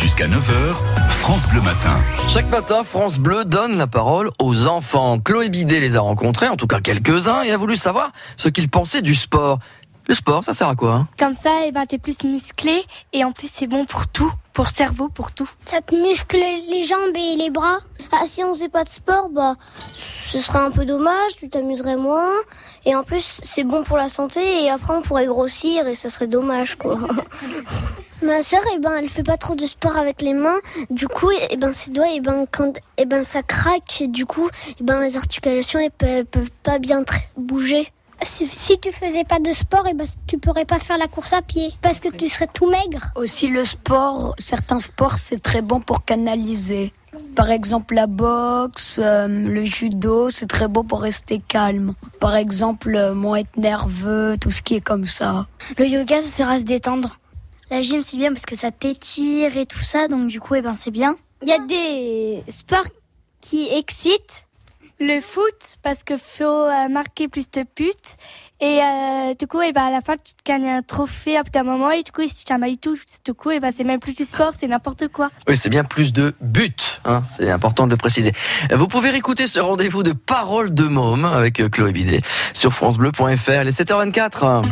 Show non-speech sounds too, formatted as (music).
Jusqu'à 9h, France Bleu Matin. Chaque matin, France Bleu donne la parole aux enfants. Chloé Bidet les a rencontrés, en tout cas quelques-uns, et a voulu savoir ce qu'ils pensaient du sport. Le sport, ça sert à quoi hein? Comme ça, eh ben, t'es plus musclé et en plus c'est bon pour tout, pour le cerveau, pour tout. Ça te muscle les jambes et les bras? Ah, si on faisait pas de sport, bah, ce serait un peu dommage, tu t'amuserais moins. Et en plus, c'est bon pour la santé et après on pourrait grossir et ça serait dommage, quoi. (laughs) Ma sœur, eh ben, elle fait pas trop de sport avec les mains. Du coup, eh ben, ses doigts, eh ben, quand, eh ben, ça craque. Du coup, eh ben, les articulations, elles peuvent, peuvent pas bien bouger. Si, si, tu faisais pas de sport, eh ben, tu pourrais pas faire la course à pied parce que tu serais tout maigre. Aussi le sport, certains sports c'est très bon pour canaliser. Par exemple la boxe, euh, le judo, c'est très bon pour rester calme. Par exemple, euh, moins être nerveux, tout ce qui est comme ça. Le yoga, ça sert à se détendre. La gym c'est bien parce que ça t'étire et tout ça, donc du coup, eh ben, c'est bien. Il y a des sports qui excitent. Le foot parce que faut euh, marquer plus de buts. Et euh, du coup et ben à la fin tu gagnes un trophée à un moment et du coup si tu as tout du coup et ben c'est même plus du sport c'est n'importe quoi. Oui c'est bien plus de buts hein, c'est important de le préciser. Vous pouvez écouter ce rendez-vous de Parole de môme avec Chloé Bidet sur francebleu.fr les 7h24